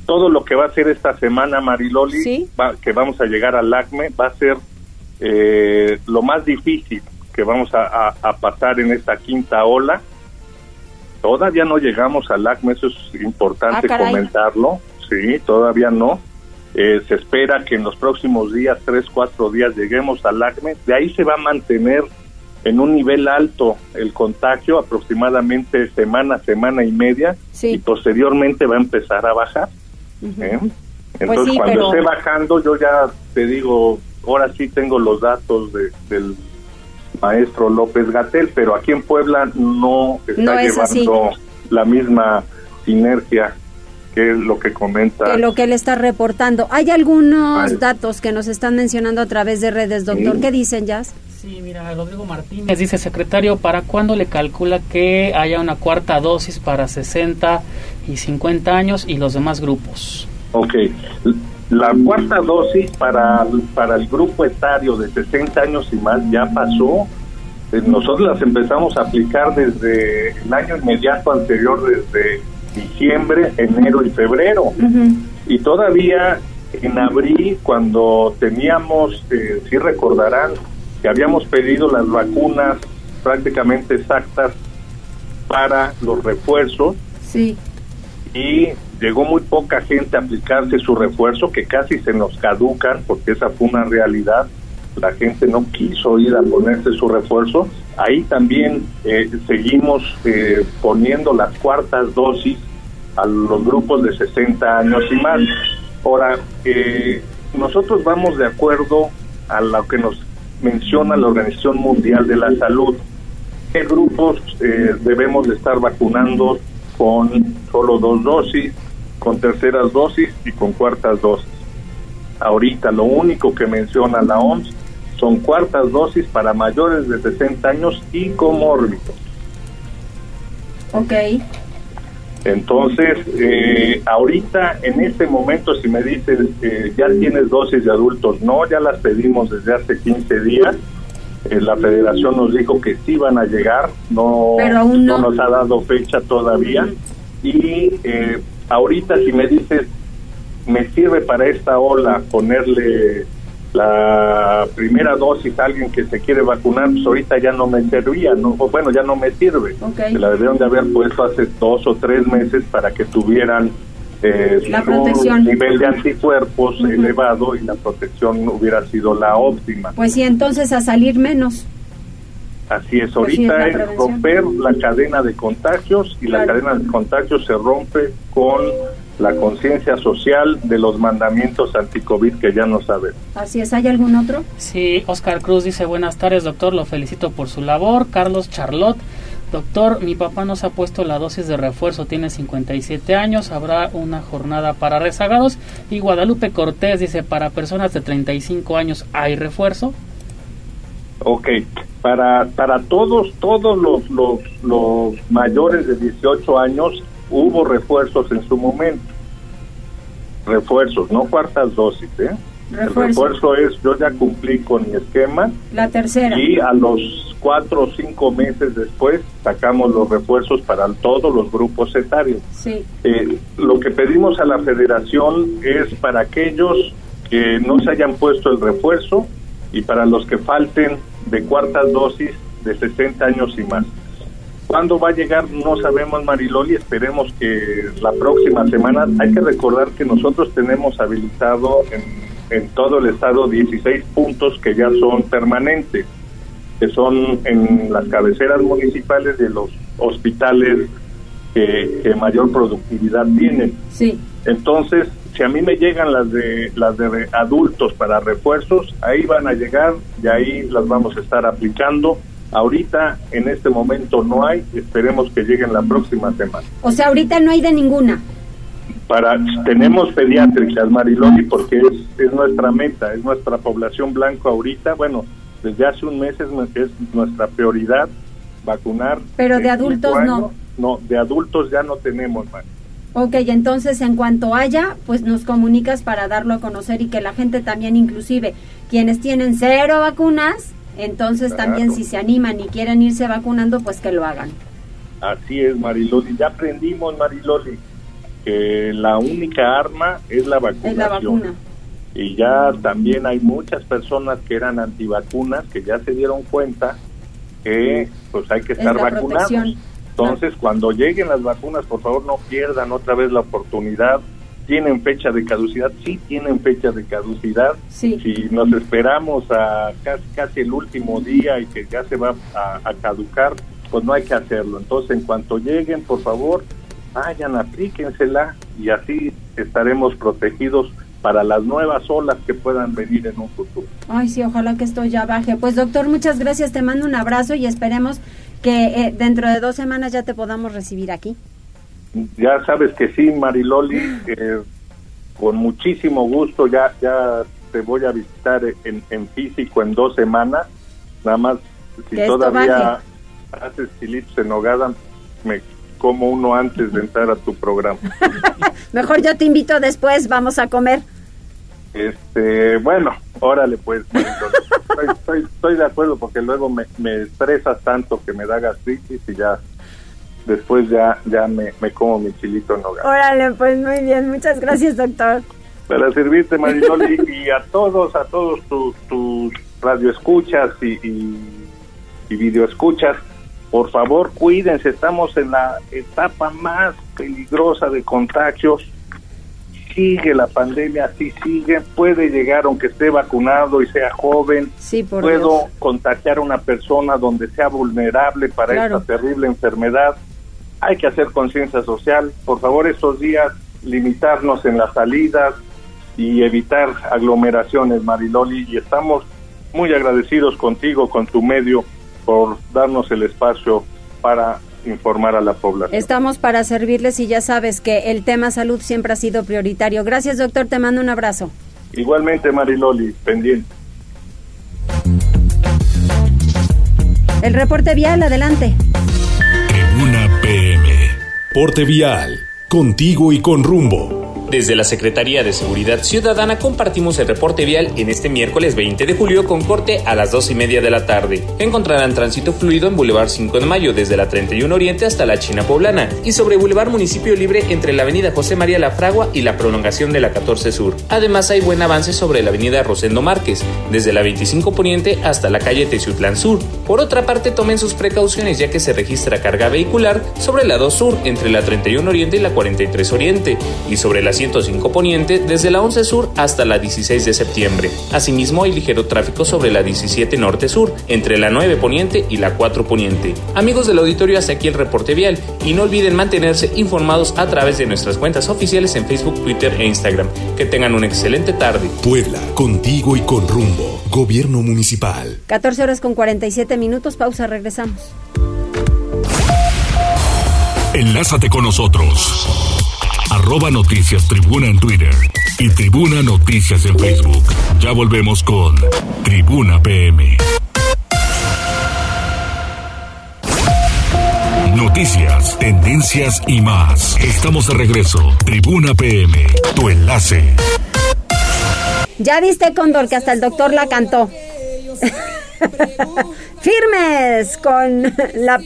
todo lo que va a ser esta semana, Mariloli, Sí. va- que vamos a llegar al ACME, va a ser eh, lo más difícil que vamos a, a- a pasar en esta quinta ola. Todavía no llegamos al ACME, eso es importante Ah, comentarlo. Sí, todavía no. Eh, se espera que en los próximos días, tres, cuatro días, lleguemos al ACME. De ahí se va a mantener en un nivel alto el contagio, aproximadamente semana, semana y media, y posteriormente va a empezar a bajar. ¿Eh? Entonces, Pues sí, cuando pero- esté bajando, yo ya te digo, ahora sí tengo los datos de- del maestro López Gatel, pero aquí en Puebla no está No es así. llevando la misma sinergia que es lo que comenta. que lo que él está reportando. Hay algunos Ay. datos que nos están mencionando a través de redes, doctor. Sí. ¿Qué dicen, Jazz? Sí, mira, Rodrigo Martínez dice, secretario, ¿para cuándo le calcula que haya una cuarta dosis para 60 y 50 años y los demás grupos? Ok, la cuarta dosis para, para el grupo etario de 60 años y más ya pasó. Eh, Nosotros las empezamos a aplicar desde el año inmediato anterior, desde diciembre, enero y febrero. Y todavía en abril, cuando teníamos, eh, sí recordarán, que habíamos pedido las vacunas prácticamente exactas para los refuerzos Sí. Y llegó muy poca gente a aplicarse su refuerzo, que casi se nos caducan, porque esa fue una realidad. La gente no quiso ir a ponerse su refuerzo. Ahí también eh, seguimos eh, poniendo las cuartas dosis a los grupos de 60 años y más. Ahora, eh, nosotros vamos de acuerdo a lo que nos menciona la Organización Mundial de la Salud. ¿Qué grupos eh, debemos de estar vacunando con solo dos dosis, con terceras dosis y con cuartas dosis. Ahorita lo único que menciona la OMS son cuartas dosis para mayores de 60 años y comórbidos. Ok. Entonces, eh, ahorita, en este momento, si me dices, eh, ya tienes dosis de adultos, no, ya las pedimos desde hace 15 días. Eh, la federación nos dijo que sí van a llegar, no, no. nos ha dado fecha todavía. Y eh, ahorita, si me dices, me sirve para esta ola ponerle la primera dosis a alguien que se quiere vacunar, pues ahorita ya no me servía, no, bueno, ya no me sirve. Se la debieron de haber puesto hace dos o tres meses para que tuvieran eh, La un protección. nivel de anticuerpos elevado y la protección hubiera sido la óptima. Pues sí, entonces a salir menos. Así es, Pues sí, es ahorita la es, prevención. romper la cadena de contagios y la Claro. cadena de contagios se rompe con la conciencia social de los mandamientos anti-COVID que ya no sabemos. Así es, ¿hay algún otro? Sí, Oscar Cruz dice buenas tardes doctor, lo felicito por su labor. Carlos Charlotte, doctor, mi papá nos ha puesto la dosis de refuerzo, tiene 57 años, habrá una jornada para rezagados. Y Guadalupe Cortés dice, para personas de 35 años hay refuerzo. Ok, para, para todos, todos los, los, los mayores de 18 años hubo refuerzos en su momento. Refuerzos, no cuartas dosis, ¿eh? El Refuerzo. refuerzo es, yo ya cumplí con mi esquema La tercera. y a los cuatro o cinco meses después sacamos los refuerzos para todos los grupos etarios. Sí. Eh, lo que pedimos a la federación es para aquellos que no se hayan puesto el refuerzo y para los que falten de cuartas dosis de 60 años y más. ¿Cuándo va a llegar? No sabemos, Mariloli. Esperemos que la próxima semana. Hay que recordar que nosotros tenemos habilitado en, en todo el estado 16 puntos que ya son permanentes, que son en las cabeceras municipales de los hospitales que, que mayor productividad tienen. Sí. Entonces, si a mí me llegan las de las de adultos para refuerzos, ahí van a llegar y ahí las vamos a estar aplicando. Ahorita, en este momento, no hay. Esperemos que lleguen la próxima semana. O sea, ahorita no hay de ninguna. Para tenemos pediátricas, Mariloli, porque es, es nuestra meta, es nuestra población blanco ahorita. Bueno, desde hace un mes es, nue- es nuestra prioridad vacunar. Pero de adultos no. No, de adultos ya no tenemos, Mari. Ok, entonces en cuanto haya, pues nos comunicas para darlo a conocer y que la gente también, inclusive quienes tienen cero vacunas, entonces Claro. también si se animan y quieren irse vacunando, pues que lo hagan. Así es, Mariloli. Ya aprendimos, Mariloli, que la única arma es la vacunación. Es la vacuna. Y ya también hay muchas personas que eran antivacunas que ya se dieron cuenta que pues hay que Es estar vacunados. protección. Entonces, cuando lleguen las vacunas, por favor, no pierdan otra vez la oportunidad. ¿Tienen fecha de caducidad? Sí, tienen fecha de caducidad. Sí. Si nos esperamos a casi, casi el último día y que ya se va a, a caducar, pues no hay que hacerlo. Entonces, en cuanto lleguen, por favor, vayan, aplíquensela y así estaremos protegidos para las nuevas olas que puedan venir en un futuro. Ay, sí, ojalá que esto ya baje. Pues doctor, muchas gracias, te mando un abrazo y esperemos que eh, dentro de dos semanas ya te podamos recibir aquí. Ya sabes que sí, Mariloli, eh, con muchísimo gusto ya ya te voy a visitar en, en físico en dos semanas. Nada más, si todavía haces chilitos en nogada, me como uno antes de entrar a tu programa. Mejor yo te invito después, vamos a comer. Este, bueno, órale pues. Estoy, estoy, estoy de acuerdo porque luego me, me estresas tanto que me da gastritis y ya después ya ya me, me como mi chilito en nogada. Órale, pues muy bien, muchas gracias doctor. Para servirte, Mariloli, y a todos, a todos tus, tus radioescuchas y, y, y videoescuchas, por favor, cuídense, estamos en la etapa más peligrosa de contagios. Sigue la pandemia, sí sigue, puede llegar aunque esté vacunado y sea joven. Sí, por Puedo Dios. contagiar a una persona donde sea vulnerable para Claro. esta terrible enfermedad. Hay que hacer conciencia social. Por favor, estos días limitarnos en las salidas y evitar aglomeraciones, Mariloli. Y estamos muy agradecidos contigo, con tu medio, por darnos el espacio para informar a la población. Estamos para servirles y ya sabes que el tema salud siempre ha sido prioritario. Gracias, doctor. Te mando un abrazo. Igualmente, Mariloli, pendiente. El reporte vial, adelante. Tribuna PM. Porte vial, contigo y con rumbo. Desde la Secretaría de Seguridad Ciudadana compartimos el reporte vial en este miércoles 20 de julio con corte a las 2 y media de la tarde. Encontrarán tránsito fluido en Boulevard 5 de Mayo desde la 31 Oriente hasta la China Poblana y sobre Boulevard Municipio Libre entre la Avenida José María La Fragua y la prolongación de la 14 Sur. Además hay buen avance sobre la Avenida Rosendo Márquez desde la 25 Poniente hasta la calle Teciutlán Sur. Por otra parte tomen sus precauciones ya que se registra carga vehicular sobre la 2 Sur entre la 31 Oriente y la 43 Oriente y sobre la 105 Poniente desde la 11 Sur hasta la 16 de septiembre. Asimismo hay ligero tráfico sobre la 17 Norte Sur entre la 9 Poniente y la 4 Poniente. Amigos del auditorio, hasta aquí el reporte vial y no olviden mantenerse informados a través de nuestras cuentas oficiales en Facebook, Twitter e Instagram. Que tengan una excelente tarde. Puebla, contigo y con rumbo. Gobierno Municipal. 14 horas con 47 minutos. Pausa, regresamos. Enlázate con nosotros. Arroba Noticias Tribuna en Twitter y Tribuna Noticias en Facebook. Ya volvemos con Tribuna PM. Noticias, tendencias y más. Estamos de regreso. Tribuna PM, tu enlace. Ya viste, Condor, que hasta el doctor la cantó. Firmes con la,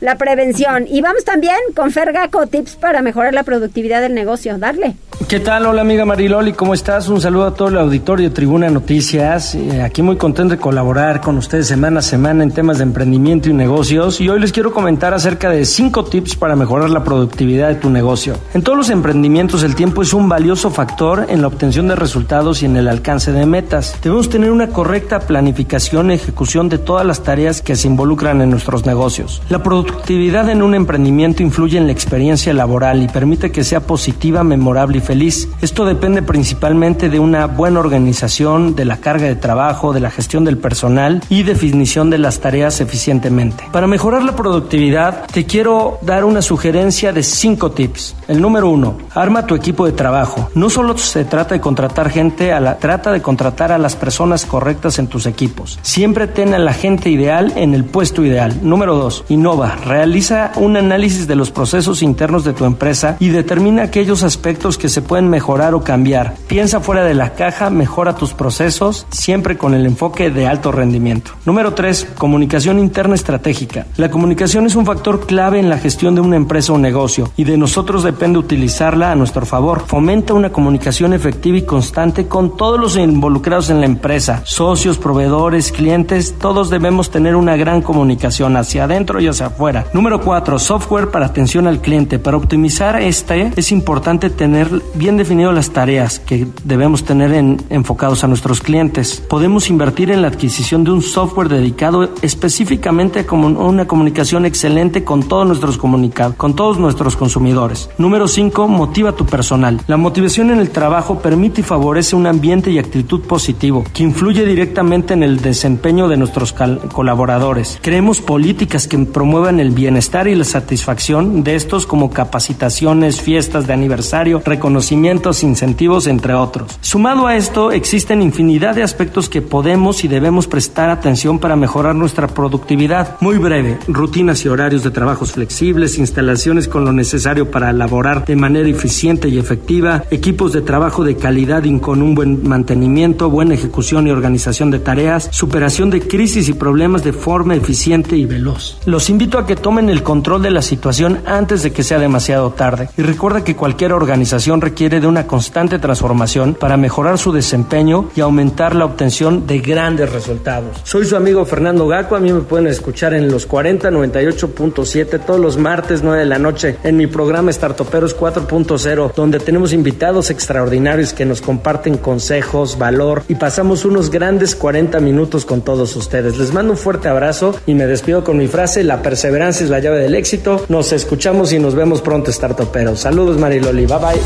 la, prevención. Y vamos también con Fergaco, tips para mejorar la productividad del negocio. Darle. ¿Qué tal? Hola amiga Mariloli, ¿cómo estás? Un saludo a todo el auditorio de Tribuna Noticias. Eh, aquí muy contento de colaborar con ustedes semana a semana en temas de emprendimiento y negocios. Y hoy les quiero comentar acerca de cinco tips para mejorar la productividad de tu negocio. En todos los emprendimientos el tiempo es un valioso factor en la obtención de resultados y en el alcance de metas. Debemos tener una correcta planificación y ejecución de todas las tareas que se involucran en nuestros negocios. La productividad en un emprendimiento influye en la experiencia laboral y permite que sea positiva, memorable y feliz. Esto depende principalmente de una buena organización, de la carga de trabajo, de la gestión del personal y definición de las tareas eficientemente. Para mejorar la productividad, te quiero dar una sugerencia de cinco tips. El número uno, arma tu equipo de trabajo. No solo se trata de contratar gente, a la, trata de contratar a las personas correctas en tus equipos. Siempre ten a la gente ideal en el puesto ideal. Número dos, innova. Realiza un análisis de los procesos internos de tu empresa y determina aquellos aspectos que se pueden mejorar o cambiar. Piensa fuera de la caja, mejora tus procesos, siempre con el enfoque de alto rendimiento. Número 3. Comunicación interna estratégica. La comunicación es un factor clave en la gestión de una empresa o negocio y de nosotros depende utilizarla a nuestro favor. Fomenta una comunicación efectiva y constante con todos los involucrados en la empresa, socios, proveedores, clientes, todos debemos tener una gran comunicación hacia adentro y hacia afuera. Número 4. Software para atención al cliente. Para optimizar este es importante tener bien definido las tareas que debemos tener en, enfocados a nuestros clientes. Podemos invertir en la adquisición de un software dedicado específicamente a una comunicación excelente con todos nuestros comunicados, con todos nuestros consumidores. Número 5. Motiva tu personal. La motivación en el trabajo permite y favorece un ambiente y actitud positivo que influye directamente en el desempeño de nuestros colaboradores. Creemos políticas que promuevan el bienestar y la satisfacción de estos como capacitaciones, fiestas de aniversario, reconocimientos, incentivos, entre otros. Sumado a esto, existen infinidad de aspectos que podemos y debemos prestar atención para mejorar nuestra productividad. Muy breve, rutinas y horarios de trabajos flexibles, instalaciones con lo necesario para elaborar de manera eficiente y efectiva, equipos de trabajo de calidad y con un buen mantenimiento, buena ejecución y organización de tareas, superación de crisis y problemas de forma eficiente y veloz. Los invito a que tomen el control de la situación antes de que sea demasiado tarde. Y recuerda que cualquier organización requiere de una constante transformación para mejorar su desempeño y aumentar la obtención de grandes resultados. Soy su amigo Fernando Gaco, a mí me pueden escuchar en los 40 98.7 todos los martes 9 de la noche en mi programa Startoperos 4.0, donde tenemos invitados extraordinarios que nos comparten consejos, valor y pasamos unos grandes 40 minutos con todos ustedes. Les mando un fuerte abrazo y me despido con mi frase, la perseverancia es la llave del éxito. Nos escuchamos y nos vemos pronto, Startoperos. Saludos Mariloli, bye bye.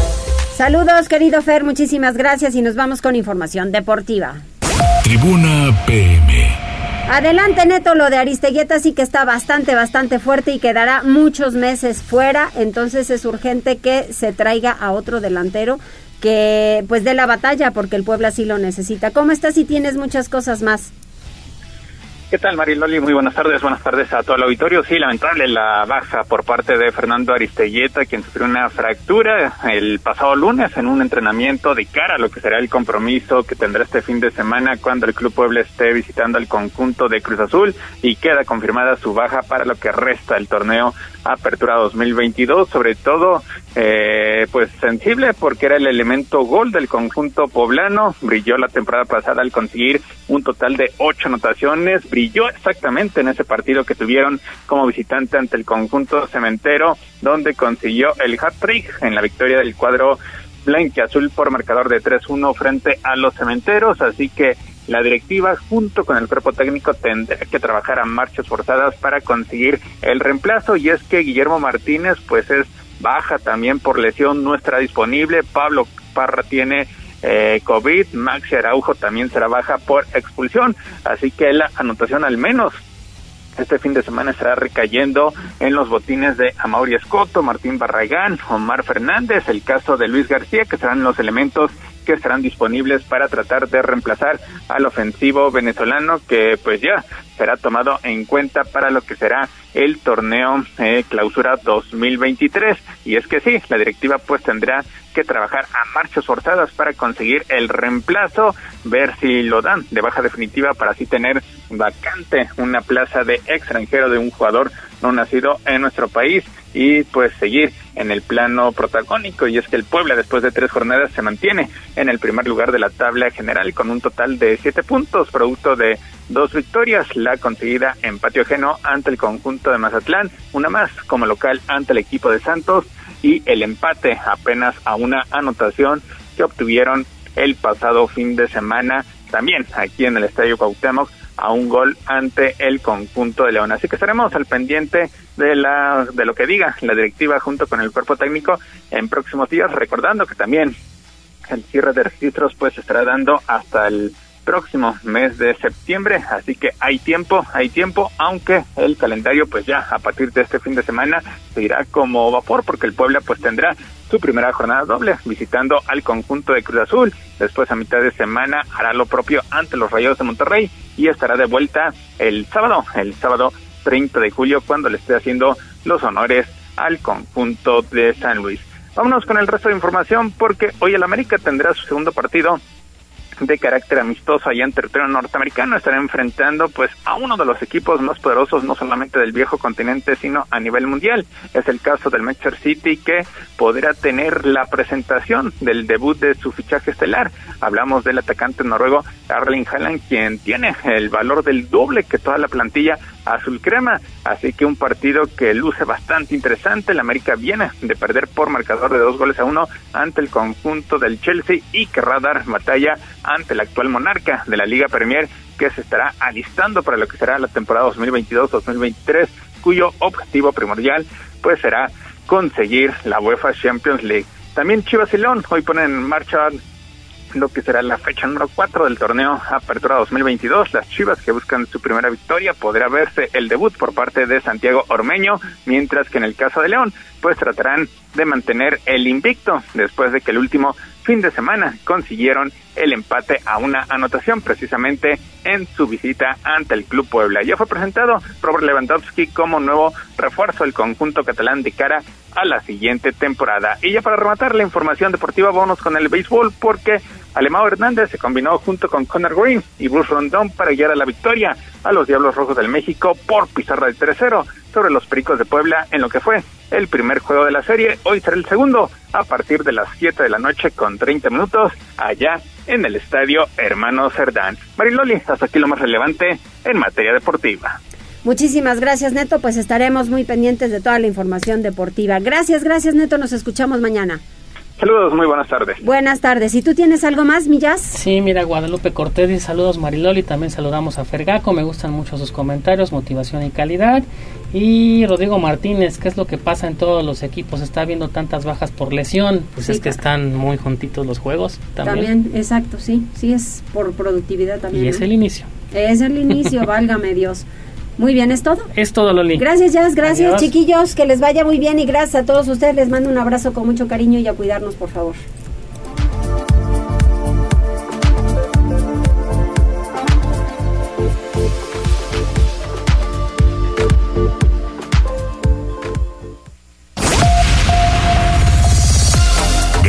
Saludos, querido Fer, muchísimas gracias y nos vamos con información deportiva. Tribuna PM. Adelante, Neto, lo de Aristeguieta sí que está bastante, bastante fuerte y quedará muchos meses fuera, entonces es urgente que se traiga a otro delantero que pues dé la batalla porque el Puebla sí lo necesita. ¿Cómo estás y tienes muchas cosas más? ¿Qué tal, Mariloli? Muy buenas tardes. Buenas tardes a todo el auditorio. Sí, lamentable la baja por parte de Fernando Aristelleta, quien sufrió una fractura el pasado lunes en un entrenamiento de cara a lo que será el compromiso que tendrá este fin de semana cuando el Club Puebla esté visitando al conjunto de Cruz Azul y queda confirmada su baja para lo que resta el torneo Apertura 2022, sobre todo eh, pues sensible porque era el elemento gol del conjunto poblano, brilló la temporada pasada al conseguir un total de ocho anotaciones, brilló exactamente en ese partido que tuvieron como visitante ante el conjunto cementero, donde consiguió el hat-trick en la victoria del cuadro azul por marcador de 3-1 frente a los cementeros, así que la directiva junto con el cuerpo técnico tendrá que trabajar a marchas forzadas para conseguir el reemplazo. Y es que Guillermo Martínez pues es baja también por lesión, no estará disponible, Pablo Parra tiene eh, COVID, Maxi Araujo también será baja por expulsión, así que la anotación al menos este fin de semana estará recayendo en los botines de Amaury Escoto, Martín Barragán, Omar Fernández, el caso de Luis García, que serán los elementos que estarán disponibles para tratar de reemplazar al ofensivo venezolano que pues ya será tomado en cuenta para lo que será el torneo eh, clausura 2023 y es que sí, la directiva pues tendrá que trabajar a marchas forzadas para conseguir el reemplazo, ver si lo dan de baja definitiva para así tener vacante una plaza de extranjero de un jugador no nacido en nuestro país y pues seguir en el plano protagónico. Y es que el Puebla después de tres jornadas se mantiene en el primer lugar de la tabla general con un total de siete puntos producto de dos victorias la conseguida en patio ajeno ante el conjunto de Mazatlán una más como local ante el equipo de Santos y el empate apenas a una anotación que obtuvieron el pasado fin de semana también aquí en el Estadio Cuauhtémoc a un gol ante el conjunto de León. Así que estaremos al pendiente de la de lo que diga la directiva junto con el cuerpo técnico en próximos días, recordando que también el cierre de registros pues estará dando hasta el próximo mes de septiembre, así que hay tiempo, hay tiempo, aunque el calendario pues ya a partir de este fin de semana se irá como vapor porque el Puebla pues tendrá su primera jornada doble visitando al conjunto de Cruz Azul, después a mitad de semana hará lo propio ante los Rayos de Monterrey y estará de vuelta el sábado, el sábado 30 de julio cuando le esté haciendo los honores al conjunto de San Luis. Vámonos con el resto de información porque hoy el América tendrá su segundo partido de carácter amistoso allá en territorio norteamericano estará enfrentando pues a uno de los equipos más poderosos no solamente del viejo continente sino a nivel mundial. Es el caso del Manchester City que podrá tener la presentación del debut de su fichaje estelar. Hablamos del atacante noruego Erling Haaland quien tiene el valor del doble que toda la plantilla azul crema así que un partido que luce bastante interesante el América viene de perder por marcador de dos goles a uno ante el conjunto del Chelsea y querrá dar batalla ante el actual monarca de la Liga Premier que se estará alistando para lo que será la temporada 2022-2023, cuyo objetivo primordial pues será conseguir la UEFA Champions League. También Chivas y León hoy ponen en marcha lo que será la fecha número 4 del torneo Apertura 2022. Las Chivas que buscan su primera victoria podrá verse el debut por parte de Santiago Ormeño, mientras que en el caso de León, pues tratarán de mantener el invicto después de que el último fin de semana consiguieron el empate a una anotación precisamente en su visita ante el Club Puebla. Ya fue presentado Robert Lewandowski como nuevo refuerzo del conjunto catalán de cara a la siguiente temporada. Y ya para rematar la información deportiva, vamos con el béisbol porque Alemão Hernández se combinó junto con Connor Green y Bruce Rondón para guiar a la victoria a los Diablos Rojos del México por pizarra de 3-0 sobre los Pericos de Puebla en lo que fue el primer juego de la serie. Hoy será el segundo a partir de las 7 de la noche con 30 minutos allá en el estadio Hermano Cerdán. Mariloli, hasta aquí lo más relevante en materia deportiva. Muchísimas gracias, Neto. Pues estaremos muy pendientes de toda la información deportiva. Gracias, gracias, Neto. Nos escuchamos mañana. Saludos, muy buenas tardes. Buenas tardes. ¿Y tú tienes algo más, Millas? Sí, mira, Guadalupe Cortés dice saludos Mariloli, también saludamos a Fergaco, me gustan mucho sus comentarios, motivación y calidad. Y Rodrigo Martínez, ¿qué es lo que pasa en todos los equipos? ¿Está habiendo tantas bajas por lesión? Pues es que están muy juntitos los juegos también. También, exacto, sí, sí es por productividad también. Y es el inicio. Es el inicio, válgame Dios. Muy bien, ¿es todo? Es todo, Loli. Gracias, Jazz. Gracias, Adiós. chiquillos. Que les vaya muy bien y gracias a todos ustedes. Les mando un abrazo con mucho cariño y a cuidarnos, por favor.